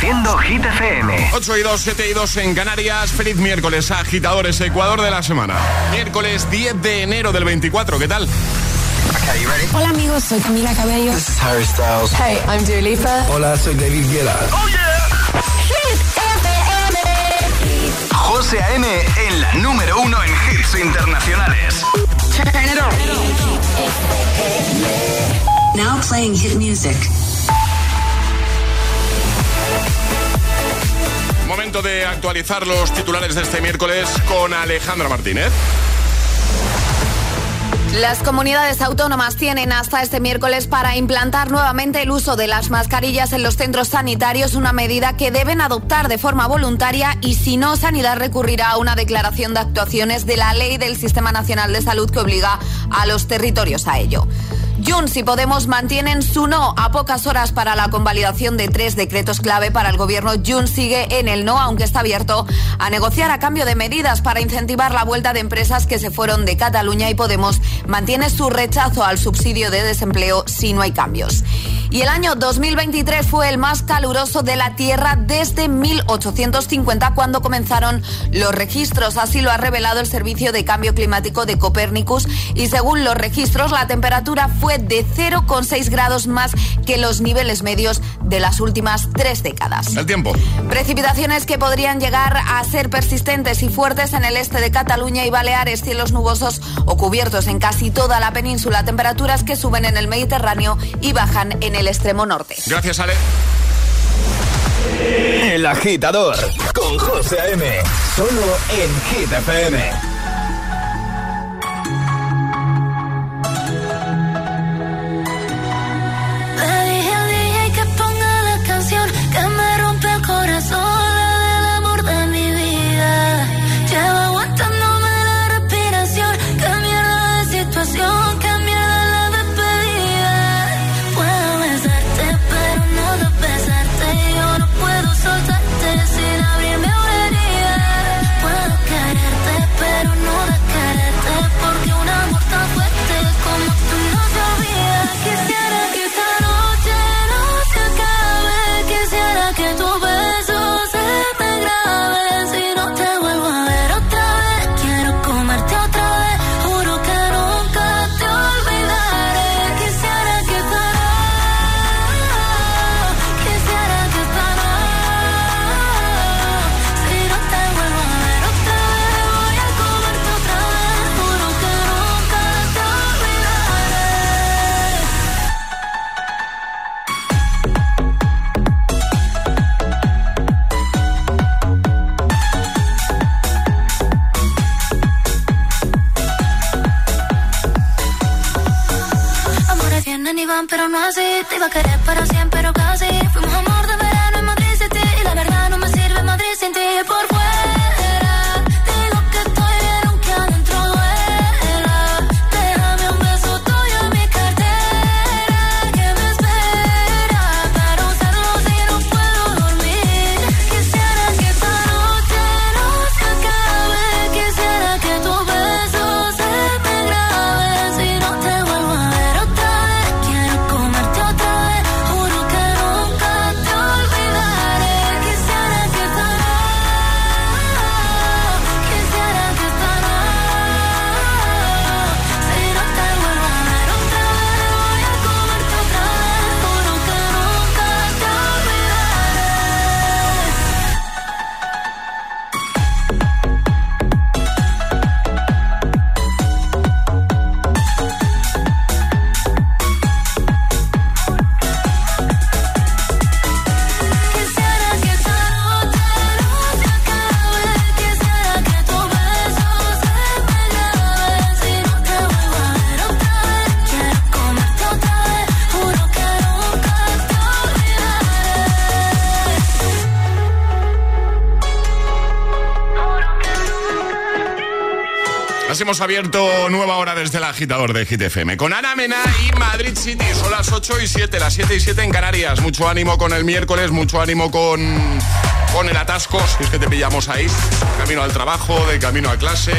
Reproduciendo Hit FM. 8 y 2, 7 y 2 en Canarias. Feliz miércoles, agitadores, Ecuador de la semana. Miércoles 10 de enero del 24, ¿qué tal? Okay, you ready? Hola amigos, soy Camila Cabello. This is Harry Styles. Hey, I'm Dua Lipa. Hola, soy David Guetta. ¡Oh, yeah! Hit FM. José A.M. en la número uno en hits internacionales. Turn it on. Now playing hit music. Momento de actualizar los titulares de este miércoles con Alejandra Martínez. Las comunidades autónomas tienen hasta este miércoles para implantar nuevamente el uso de las mascarillas en los centros sanitarios, una medida que deben adoptar de forma voluntaria y si no, Sanidad recurrirá a una declaración de actuaciones de la ley del Sistema Nacional de Salud que obliga a los territorios a ello. Junts y Podemos mantienen su no a pocas horas para la convalidación de tres decretos clave para el gobierno. Junts sigue en el no, aunque está abierto a negociar a cambio de medidas para incentivar la vuelta de empresas que se fueron de Cataluña y Podemos mantiene su rechazo al subsidio de desempleo si no hay cambios. Y el año 2023 fue el más caluroso de la Tierra desde 1850 cuando comenzaron los registros. Así lo ha revelado el Servicio de Cambio Climático de Copérnicus y según los registros la temperatura fue de 0,6 grados más que los niveles medios de las últimas tres décadas. El tiempo. Precipitaciones que podrían llegar a ser persistentes y fuertes en el este de Cataluña y Baleares, cielos nubosos o cubiertos en casi toda la península, temperaturas que suben en el Mediterráneo y bajan en el extremo norte. Gracias, Ale. El agitador con José A.M. Solo en Hit hemos abierto nueva hora desde el agitador de Hit FM con Ana Mena y Madrid City. Son las 8 y 7, las 7 y 7 en Canarias. Mucho ánimo con el miércoles, mucho ánimo con con el atasco, si es que te pillamos ahí, camino al trabajo, de camino a clase.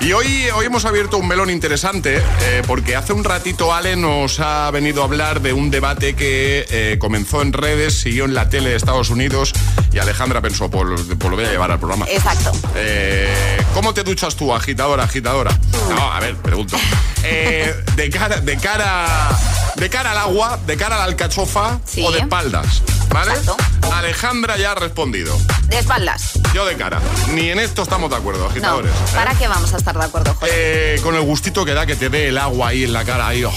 Y hoy, hoy hemos abierto un melón interesante, eh, porque hace un ratito Ale nos ha venido a hablar de un debate que eh, comenzó en redes, siguió en la tele de Estados Unidos y Alejandra pensó, pues, pues lo voy a llevar al programa. Exacto. Eh, ¿Cómo te duchas tú, agitadora, agitadora? No, a ver, pregunto. Eh, de cara, de cara, de cara al agua, de cara a la alcachofa Sí. o de espaldas, ¿vale? Exacto. Alejandra ya ha respondido. De espaldas. Yo de cara. Ni en esto estamos de acuerdo, No. agitadores. ¿eh? ¿Para qué vamos a estar de acuerdo, José? Eh, con el gustito que da que te dé el agua ahí en la cara ahí. oh,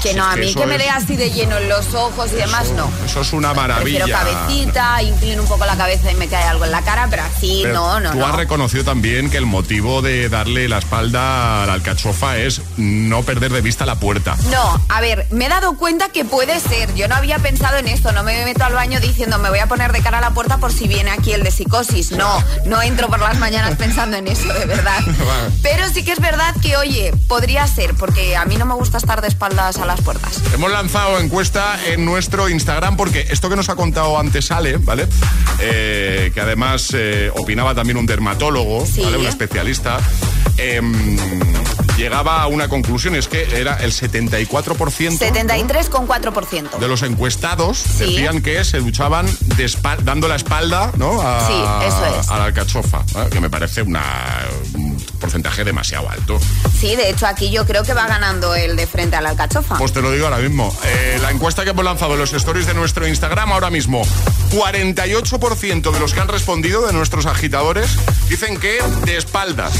que no, a mí que me dé así de lleno en los ojos y demás, no. Eso es una maravilla. Prefiero cabecita, inclino un poco la cabeza y me cae algo en la cara, pero así Pero no, no, Tú no. has reconocido también que el motivo de darle la espalda a la alcachofa es no perder de vista la puerta. No, a ver, me he dado cuenta que puede ser. Yo no había pensado en esto. No me meto al baño diciendo me voy a poner de cara a la puerta por si viene aquí el de psicosis. No, no entro por las mañanas pensando en eso, de verdad. Pero sí que es verdad que, oye, podría ser, porque a mí no me gusta estar de espaldas a las puertas. Hemos lanzado encuesta en nuestro Instagram porque esto que nos ha contado antes Ale, ¿vale? Eh, que además eh, opinaba también un dermatólogo, Sí. ¿vale? Un especialista. em, llegaba a una conclusión, es que era el 74% 73,4%. de los encuestados Sí. decían que se duchaban de dando la espalda ¿no? a, Sí, eso es. a la alcachofa, ¿vale? que me parece una, un porcentaje demasiado alto. Sí, de hecho aquí yo creo que va ganando el de frente a la alcachofa. Pues te lo digo ahora mismo. Eh, la encuesta que hemos lanzado en los stories de nuestro Instagram ahora mismo, 48% de los que han respondido, de nuestros agitadores, dicen que de espaldas.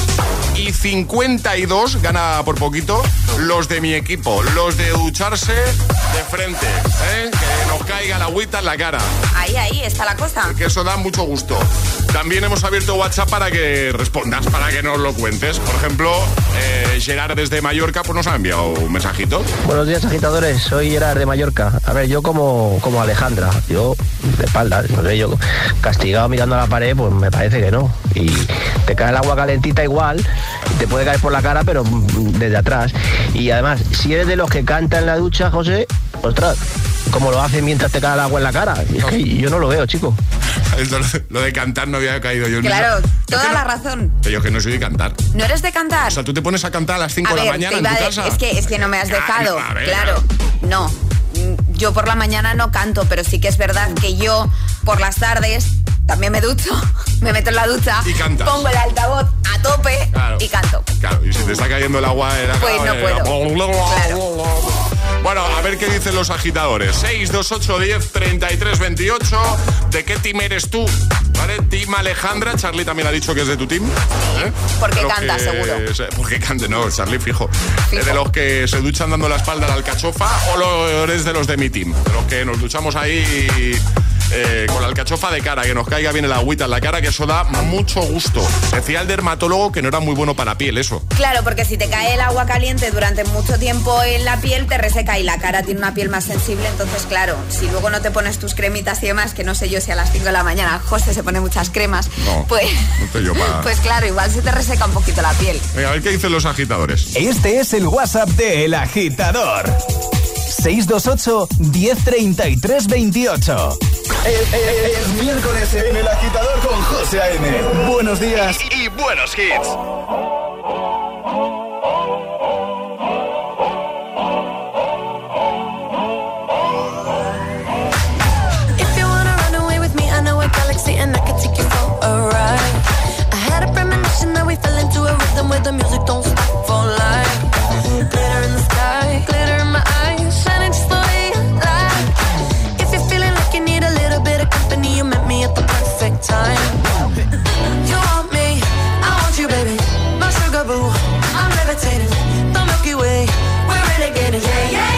Y 52, gana por poquito, los de mi equipo, los de ducharse de frente. ¿eh? Que nos caiga la agüita en la cara. Ahí, ahí está la cosa. Que eso da mucho gusto. También hemos abierto WhatsApp para que respondas, para que nos lo cuentes. Por ejemplo, eh, Gerard desde Mallorca pues nos ha enviado un mensajito. Buenos días agitadores, soy Gerard de Mallorca. A ver, yo como, como Alejandra, yo de espalda, no sé, yo castigado mirando a la pared, pues me parece que no. Y te cae el agua calentita igual, y te puede caer por la cara, pero desde atrás. Y además, si eres de los que canta en la ducha, José, ostras, como lo hacen mientras te cae el agua en la cara. Es que yo no lo veo, chico. Esto, lo de cantar no había caído yo en Claro, eso. toda la no- razón. Pero yo que no soy de cantar. ¿No eres de cantar? O sea, tú te pones a cantar a las 5 A de la mañana en tu de- casa. Es que, es que no me has Claro, dejado. ver, claro. No. Mm, Yo por la mañana no canto, pero sí que es verdad que yo por las tardes también me ducho, me meto en la ducha, Y cantas. pongo el altavoz a tope Claro. y canto. Claro, y si te está cayendo el agua era Pues no Bueno, a ver qué dicen los agitadores. 628 10 33 28. ¿De qué team eres tú? ¿Vale? Team Alejandra. Charlie también ha dicho que es de tu team. ¿eh? porque canta, que seguro. se- Porque canta, no, Charlie fijo. Fijo. ¿De los que se duchan dando la espalda a la alcachofa o lo eres de los de mi team? De los que nos duchamos ahí eh, con la alcachofa de cara, que nos caiga bien el agüita en la cara, que eso da mucho gusto. Decía el dermatólogo que no era muy bueno para la piel eso. Claro, porque si te cae el agua caliente durante mucho tiempo en la piel, te reseca y la cara tiene una piel más sensible. Entonces, claro, si luego no te pones tus cremitas y demás, que no sé yo si a las 5 de la mañana José se pone muchas cremas, No, pues, no pues claro, igual se te reseca un poquito la piel. Venga, a ver qué dicen los agitadores. Este es el WhatsApp de El Agitador. 628 1033 28. Es, es- es miércoles en El Agitador con José A.M. Buenos días y, y buenos hits. If you wanna run away with me, I know a galaxy and I can take you for a ride. I had a premonition that we fell into a rhythm where the music don't stop for life. Glitter in the sky, time. You want me, I want you, baby. My sugar boo, I'm levitating. The Milky Way, we're renegading. Yeah, yeah,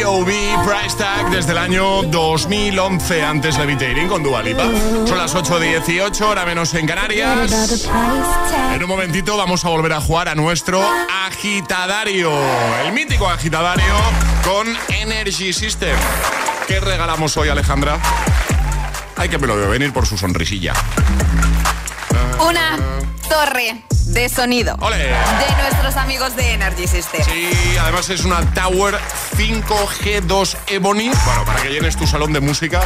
B.O.B. Price Tag desde el año 2011, antes de Levitating con Dualipa. Son las 8.18, hora menos en Canarias. En un momentito vamos a volver a jugar a nuestro agitadario, el mítico agitadario con Energy System. ¿Qué regalamos hoy, Alejandra? Hay que me lo veo venir por su sonrisilla. Una torre de sonido de nuestros amigos de Energy System. Sí, además es una Tower 5G2 Ebony. Bueno, para que llenes tu salón de música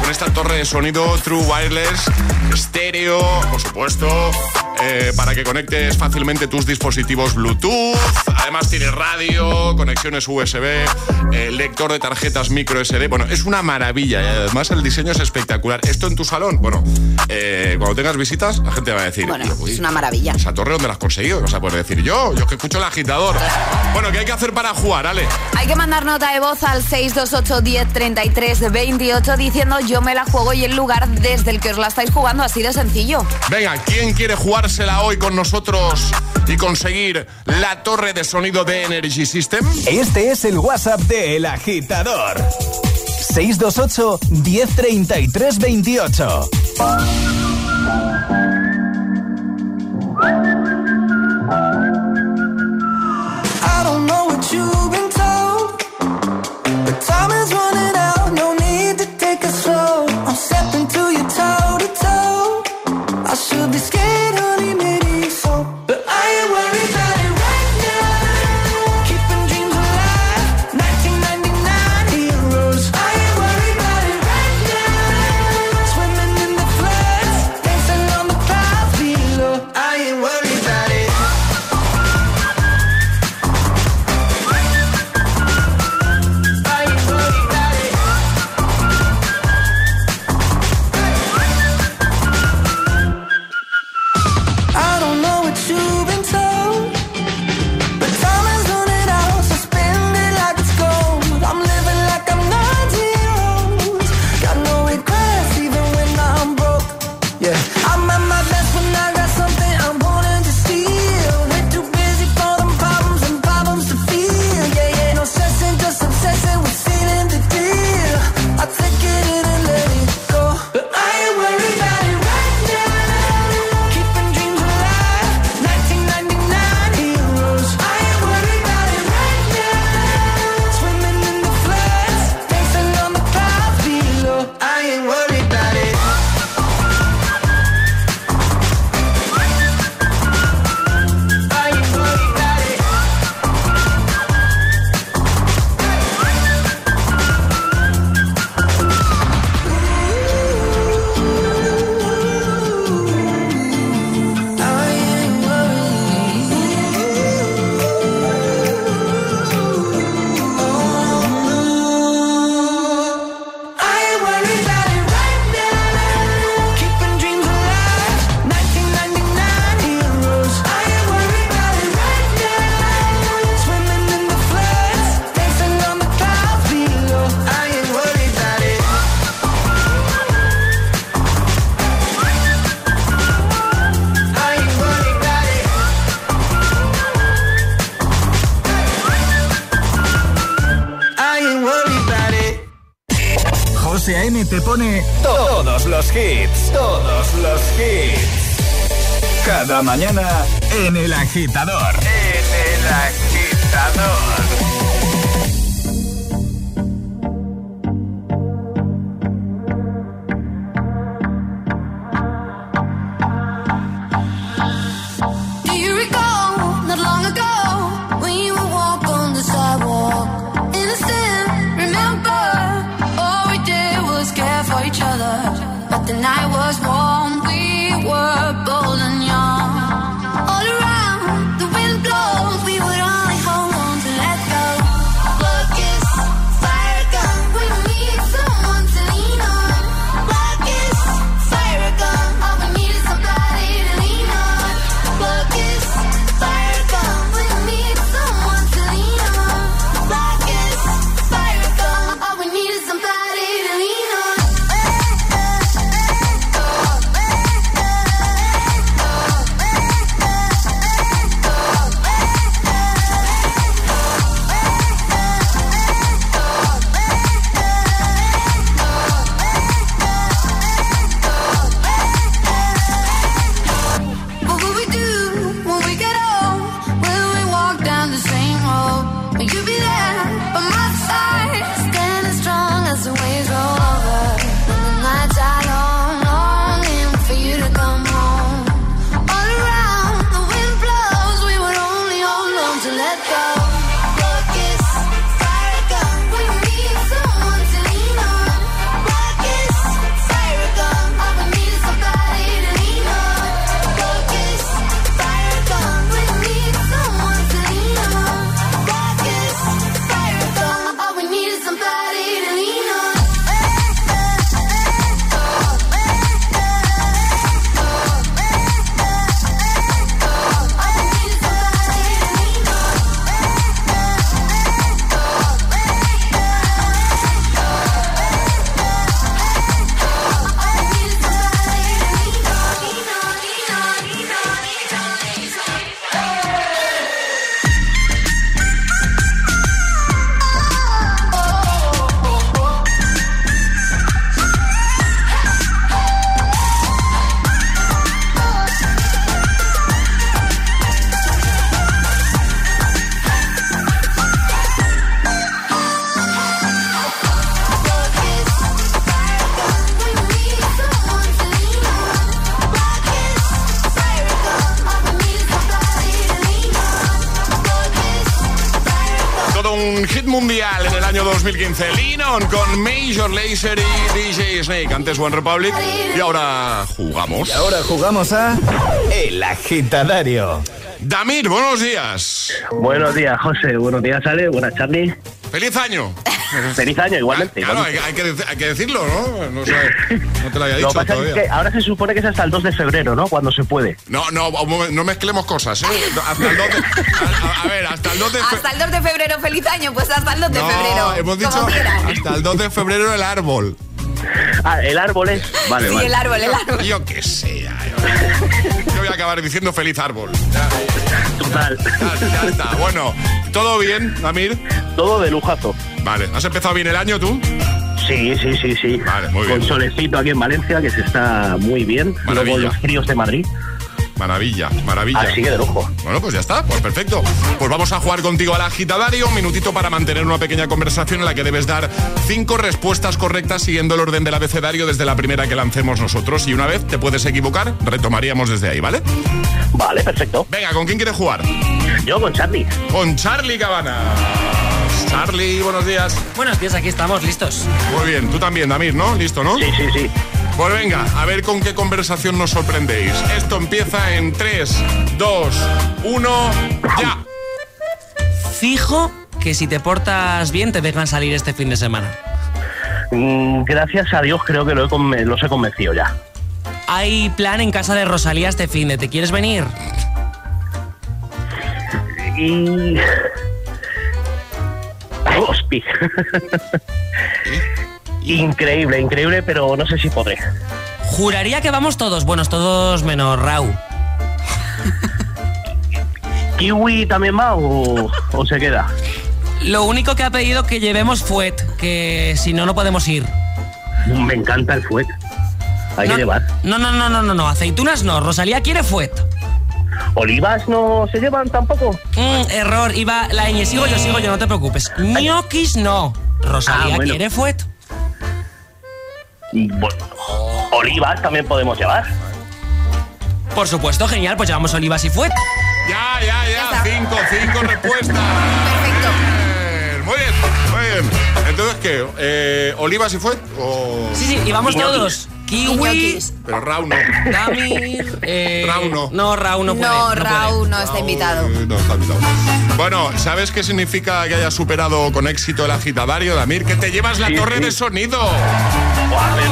con esta torre de sonido True Wireless, estéreo, por supuesto, eh, para que conectes fácilmente tus dispositivos Bluetooth. Además tiene radio, conexiones USB, eh, lector de tarjetas micro SD. Bueno, es una maravilla y además el diseño es espectacular. Esto en tu salón, bueno, eh, cuando tengas visitas, la gente va a decir, bueno, es una maravilla. ¿Esa torre dónde la has conseguido? O sea, puedes decir yo, yo que escucho el agitador. Bueno, ¿qué hay que hacer para jugar, Ale? Hay que mandar nota de voz al 628 10 33 28 diciendo yo me la juego y el lugar desde el que os la estáis jugando así de sencillo. Venga, ¿quién quiere jugársela hoy con nosotros y conseguir la torre de sonido de Energy System? Este es el WhatsApp de El Agitador. 628 1033 28. Hits, todos los hits. Cada mañana en El Agitador. En El Agitador. Major Lazer y DJ Snake. Antes One Republic. Y ahora jugamos. Y ahora jugamos a El Agitadario. Damir, buenos días. Buenos días, José. Buenos días, Ale. Buenas, Charlie. ¡Feliz año! Feliz año, igualmente. Claro, igualmente. hay, hay que, hay que decirlo, ¿no? No, sé, no te lo había Lo dicho que pasa todavía. es que ahora se supone que es hasta el 2 de febrero, ¿no? Cuando se puede. No, no, no mezclemos cosas, ¿eh? Hasta el 2 de, a, a- ver, hasta el 2 de fe- Hasta el 2 de febrero, feliz año, pues hasta el 2 de No, febrero. hemos dicho hasta el 2 de febrero el árbol. Ah, el árbol es. Vale, Sí, vale. el árbol, el árbol. Yo qué sé, yo, yo voy a acabar diciendo feliz árbol. Ya, Total. ya- ya está. Bueno, ¿todo bien, Amir? Todo de lujazo. Vale, ¿has empezado bien el año tú? Sí, sí, sí, sí. Vale, muy bien. Con solecito aquí en Valencia, que se está muy bien. Maravilla. Luego los fríos de Madrid. Maravilla, maravilla. Así que de lujo. Bueno, pues ya está, pues perfecto. Pues vamos a jugar contigo al agitadario, un minutito para mantener una pequeña conversación en la que debes dar cinco respuestas correctas siguiendo el orden del abecedario desde la primera que lancemos nosotros. Y una vez te puedes equivocar, retomaríamos desde ahí, ¿vale? Vale, perfecto. Venga, ¿con quién quieres jugar? Yo con Charlie. Con Charlie Cabana. Charlie, buenos días. Buenos días, aquí estamos, listos. Muy bien, tú también, Damir, ¿no? ¿Listo, no? Sí, sí, sí. Pues venga, a ver con qué conversación nos sorprendéis. Esto empieza en 3, 2, 1, ya. Fijo que si te portas bien te dejan salir este fin de semana. Mm, gracias a Dios creo que lo he los he convencido ya. Hay plan en casa de Rosalía este fin de. ¿Te quieres venir? Y... Hospi. increíble, increíble, pero no sé si podré. Juraría que vamos todos, buenos, todos menos Rau. ¿Kiwi también va o, o se queda? Lo único que ha pedido que llevemos fuet, que si no, no podemos ir. Me encanta el fuet. Hay no, que llevar. No, no, no, no, no, no, aceitunas no. Rosalía quiere fuet. ¿Olivas no se llevan tampoco? Mm, error, iba la ñ, sigo yo, sigo yo, no te preocupes. Ñoquis no. Rosalía Ah, bueno. quiere fuet. Y bueno, olivas también podemos llevar. Por supuesto, genial, pues llevamos olivas y fuet. Ya, ya, ya. Cinco, cinco respuestas. Perfecto. Muy bien, muy bien. Entonces, ¿qué? Eh, ¿Olivas y fue? O... Sí, sí, y vamos todos. Kiwi. Pero Raúl no. Damir, eh, Rau no. No, Rau no puede. No, puede. Raúl no está invitado. No está invitado. Bueno, ¿sabes qué significa que hayas superado con éxito el agitadario, Damir? Que te llevas la Sí, torre sí. de sonido.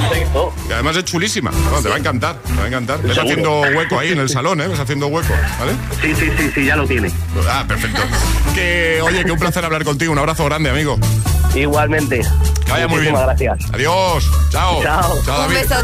Perfecto. Además es chulísima. No, te va a encantar, te va a encantar. Ves haciendo hueco ahí en el salón, ¿eh? Ves haciendo hueco, ¿vale? Sí, sí, sí, sí, ya lo tiene. Ah, perfecto. Que, oye, que un placer hablar contigo. Un abrazo grande, amigo. Igualmente. Que vaya muy bien. Muchísimas gracias. Adiós. Chao. Chao. Un David. besote.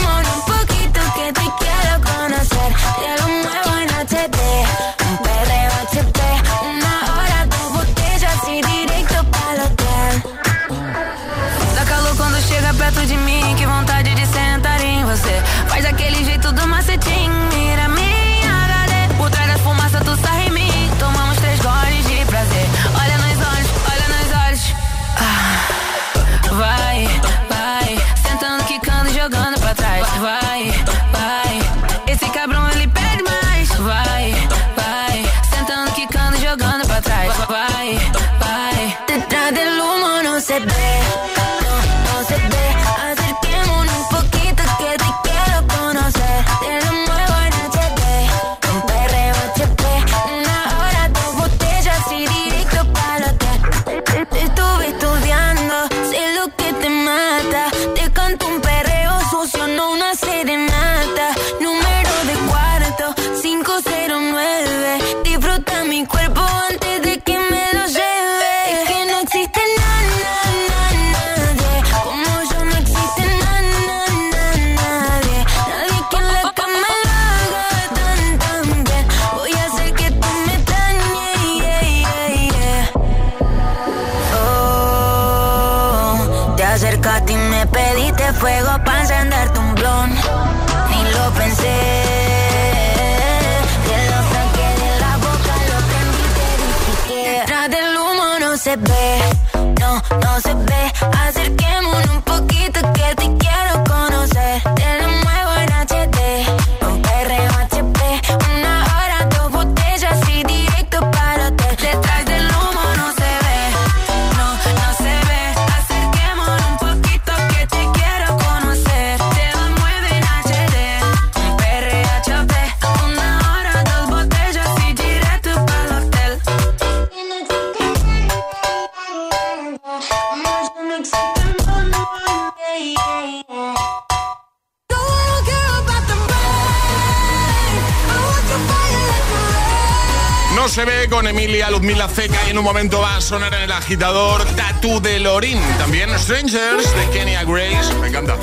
Ceca y en un momento va a sonar en el agitador Tattoo de Lorin. También Strangers de Kenya Grace. Me encanta.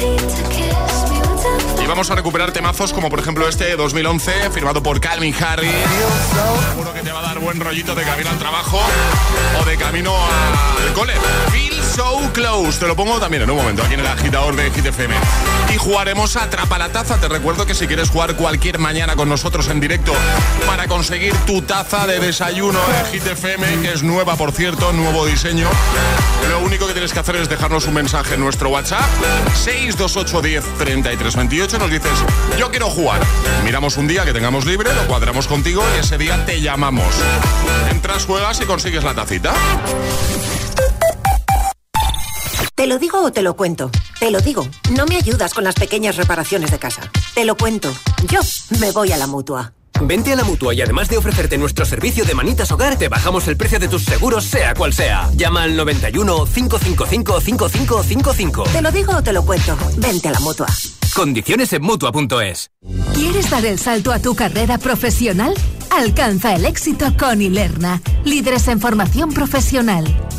Y vamos a recuperar temazos como por ejemplo este de 2011 firmado por Calvin Harris. Seguro que te va a dar buen rollito de camino al trabajo o de camino al cole. So close. Te lo pongo también en un momento aquí en el agitador de Hit FM. Y jugaremos a Atrapa la Taza. Te recuerdo que si quieres jugar cualquier mañana con nosotros en directo para conseguir tu taza de desayuno de Hit FM, que es nueva por cierto, nuevo diseño. Lo único que tienes que hacer es dejarnos un mensaje en nuestro WhatsApp 628 10 33 28. Nos dices, yo quiero jugar. Miramos un día que tengamos libre, lo cuadramos contigo y ese día te llamamos. Entras, juegas y consigues la tacita. ¿Te lo digo o te lo cuento? Te lo digo. No me ayudas con las pequeñas reparaciones de casa. Te lo cuento. Yo me voy a la mutua. Vente a la mutua y además de ofrecerte nuestro servicio de manitas hogar, te bajamos el precio de tus seguros, sea cual sea. Llama al 91 555 5555. Te lo digo o te lo cuento. Vente a la mutua. Condiciones en mutua.es. ¿Quieres dar el salto a tu carrera profesional? Alcanza el éxito con Ilerna, líderes en formación profesional.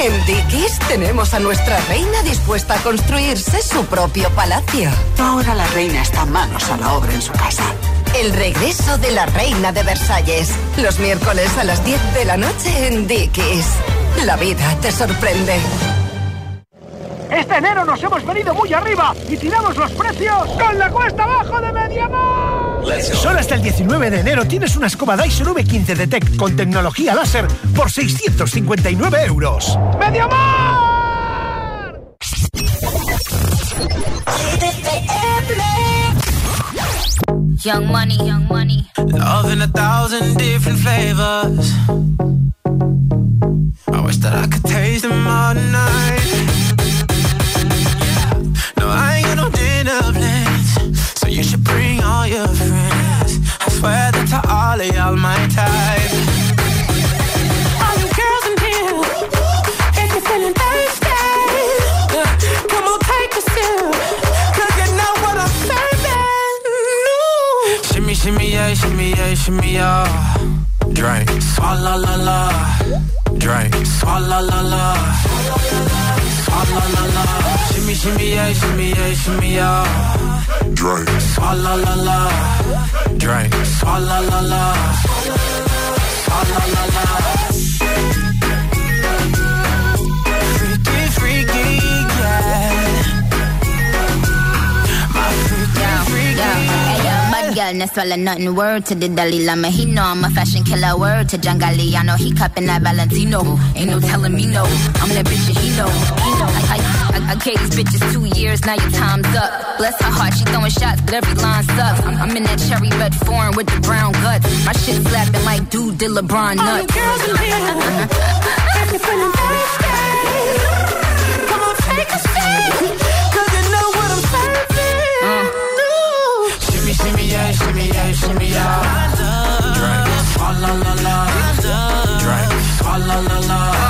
en Dickies tenemos a nuestra reina dispuesta a construirse su propio palacio. Ahora la reina está manos a la obra en su casa. El regreso de la reina de Versalles. Los miércoles a las 10 de la noche en Dickies. La vida te sorprende. Este enero nos hemos venido muy arriba y tiramos los precios con la cuesta abajo de Mediamar. Solo hasta el 19 de enero tienes una escoba Dyson V15 de Tech con tecnología láser por 659 euros. ¡Mediamar! Young money, young money. Love in a thousand different flavors. I wish that I could taste them all night. No, I ain't got no dinner plans. So you should bring all your friends. I swear that to all of y'all my type. All you girls in here, if you're feeling thirsty, come on, take a sip. Cause you know what I'm serving. No. Shimmy, shimmy, yeah, shimmy, yeah, shimmy, yeah. Drink. Swalla la la. Drink. Swalla la la. Swalla la la. Shimmy, shimmy, yeah, shimmy, yeah, shimmy, yeah. Drink. Swalla la la. Drink. Swalla la la. Swalla la la. Freaky, freaky, yeah. My freaky, freaky. Hey, yo, bad girl, no swallow nothing. Word to the Dalai Lama. He know I'm a fashion killer. Word to John Galliano. He cupping that Valentino. Ain't no telling me no. I'm that bitch and he know. He know. I, gave these bitches two years. Now your time's up. Bless her heart. She throwing shots, but every line sucks. I'm, I'm in that cherry red foreign with the brown guts. My shit slapping like dude did LeBron nuts. All you girls in here, if you're feeling thirsty, come on, take a sip. Cause you know what I'm serving. No. Shimmy, shimmy, yeah, shimmy, yeah, shimmy, yeah. Drink. Swalla la la. Drink. Swalla la la. Shimmy,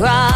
cry.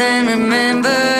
then remember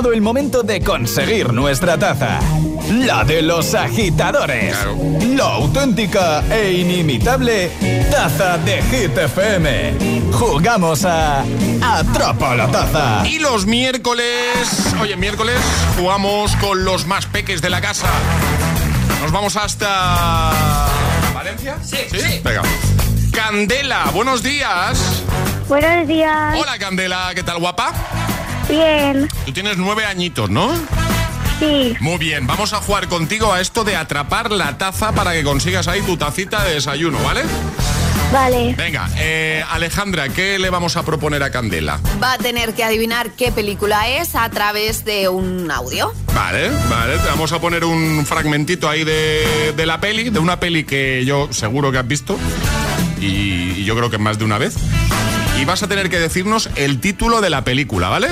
Llegado el momento de conseguir nuestra taza. La de los agitadores. La auténtica e inimitable taza de Hit FM. Jugamos a Atrapa la taza. Y los miércoles, oye, miércoles jugamos con los más peques de la casa. Nos vamos hasta Valencia. Sí, sí. Venga. Candela, buenos días. Buenos días. Hola Candela, ¿qué tal guapa? Bien. Tú tienes nueve añitos, ¿no? Sí. Muy bien, vamos a jugar contigo a esto de atrapar la taza para que consigas ahí tu tacita de desayuno, ¿vale? Vale. Venga, eh, Alejandra, ¿qué le vamos a proponer a Candela? Va a tener que adivinar qué película es a través de un audio. Vale, vale, te vamos a poner un fragmentito ahí de, de la peli, de una peli que yo seguro que has visto y, y yo creo que más de una vez. Y vas a tener que decirnos el título de la película, ¿vale?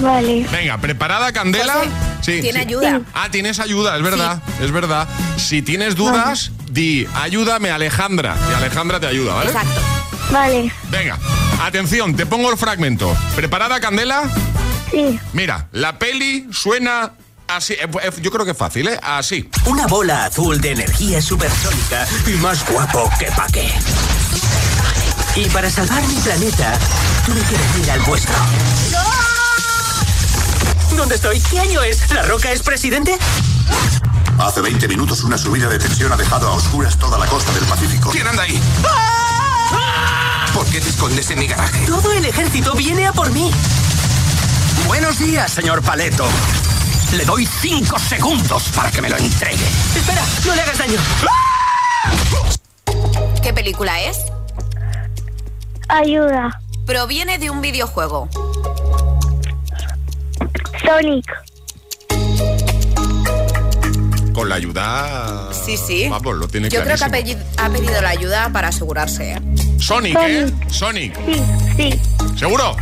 Vale. Venga, ¿preparada, Candela? Sí. ¿Tiene sí. ayuda? Ah, tienes ayuda, es verdad, es verdad. Si tienes dudas, di, ayúdame Alejandra. Y Alejandra te ayuda, ¿vale? Exacto. Vale. Venga, atención, te pongo el fragmento. ¿Preparada, Candela? Sí. Mira, la peli suena así. eh, eh, Yo creo que es fácil, ¿eh? Así. Una bola azul de energía supersónica y más guapo que pa' qué. Y para salvar mi planeta, tuve que venir al vuestro. ¿Dónde estoy? ¿Qué año es? ¿La Roca es presidente? Hace 20 minutos una subida de tensión ha dejado a oscuras toda la costa del Pacífico. ¿Quién anda ahí? ¿Por qué te escondes en mi garaje? Todo el ejército viene a por mí. Buenos días, señor Paleto. Le doy cinco segundos para que me lo entregue. Espera, no le hagas daño. ¿Qué película es? Ayuda. Proviene de un videojuego. Sonic. Con la ayuda. Sí, sí. Vamos, lo tiene Yo creo que ha, pedido la ayuda para asegurarse. ¿eh? Sonic, ¿eh? Sonic. Sí, sí, ¿Seguro?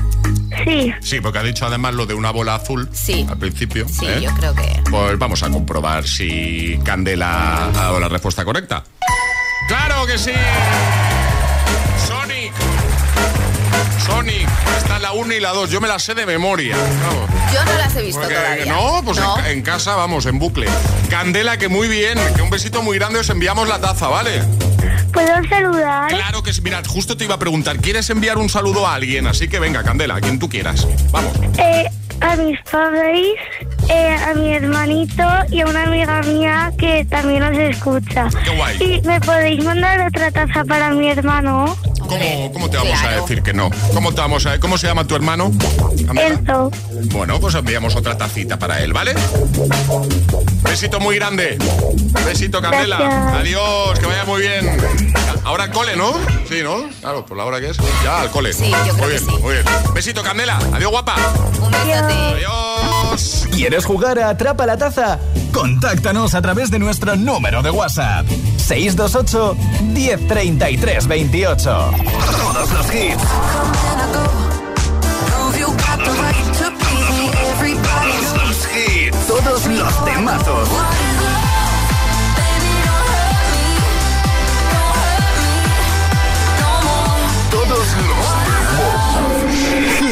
sí. Sí, porque ha dicho además lo de una bola azul Sí. al principio. Sí, ¿eh? yo creo que. Pues vamos a comprobar si Candela ha dado la respuesta correcta. ¡Claro que sí! Sonic. Está la 1 y la 2. Yo me la sé de memoria. Vamos. Yo no las he visto Porque- todavía. no, pues No. En, en casa vamos, en bucle. Candela, que muy bien. Que un besito muy grande. Os enviamos la taza, ¿vale? ¿Puedo saludar? Claro que sí. Mirad, justo te iba a preguntar. ¿Quieres enviar un saludo a alguien? Así que venga, Candela, a quien tú quieras. Vamos. Eh, a mis padres, eh, a mi hermanito y a una amiga mía que también nos escucha. Qué guay. ¿Y me podéis mandar otra taza para mi hermano? ¿Cómo, cómo te vamos a decir que no? ¿Cómo te vamos a ¿Cómo se llama tu hermano? Enzo. Bueno, pues enviamos otra tacita para él, ¿vale? Besito muy grande. Besito, Candela. Gracias. Adiós, que vaya muy bien. Ahora al cole, ¿no? Sí, ¿no? Claro, por la hora que es. Ya, al cole. Sí, yo creo muy que bien, sí. muy bien. Besito, Candela. Adiós, guapa. Un besote. Adiós. ¿Quieres jugar a Atrapa la Taza? Contáctanos a través de nuestro número de WhatsApp. 628 1033 28. Todos los hits. Todos los hits. Todos los temazos.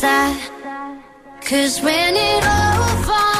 that. Cause when it all falls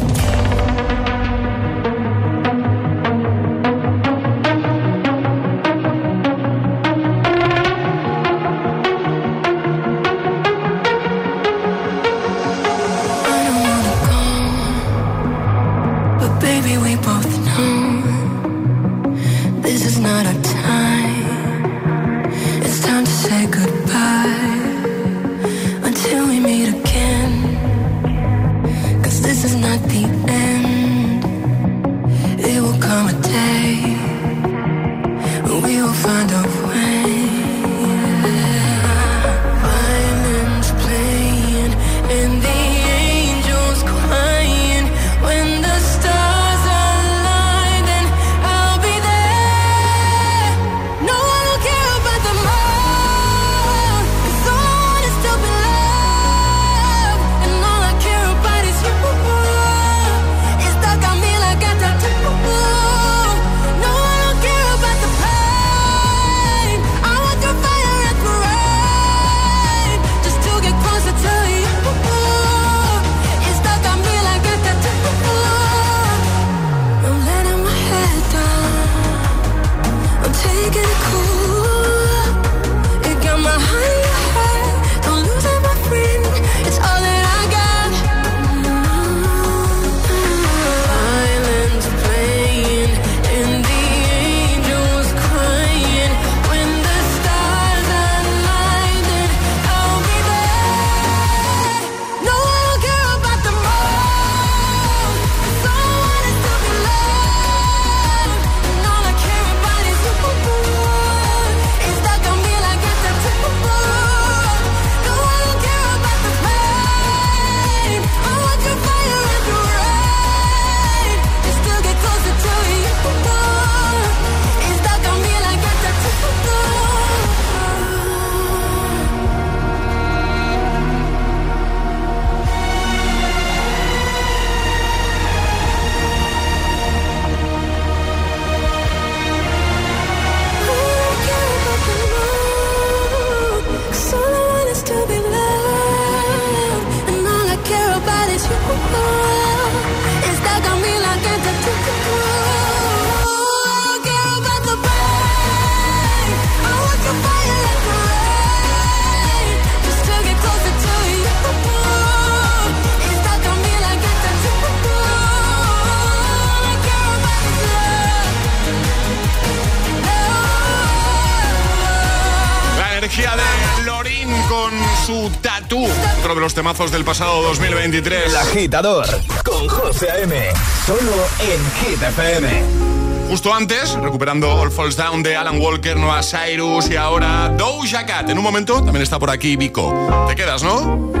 con su tatú, otro de los temazos del pasado 2023. El agitador con José A.M. Solo en Hit FM. Justo antes, recuperando All Falls Down de Alan Walker, Noah Cyrus y ahora Doja Cat. En un momento también está por aquí Vico. ¿Te quedas, no?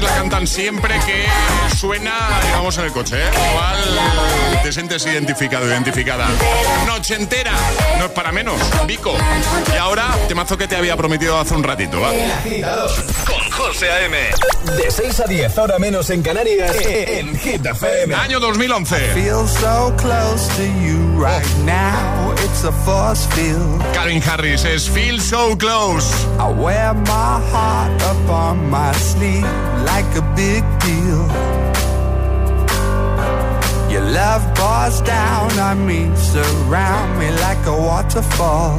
La cantan siempre que suena, digamos, en el coche, ¿eh? Igual te sientes identificado, identificada. Noche entera, no es para menos, Vico. Y ahora, temazo que te había prometido hace un ratito, ¿va? José A.M. De 6 a 10, ahora menos en Canarias, en Hit FM. Año 2011. Feel so close to you right now. It's a force field. Calvin Harris es Feel So Close. I wear my heart up on my sleeve like a big deal. Your love pours down on me, surround me like a waterfall.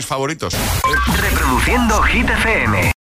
mis favoritos.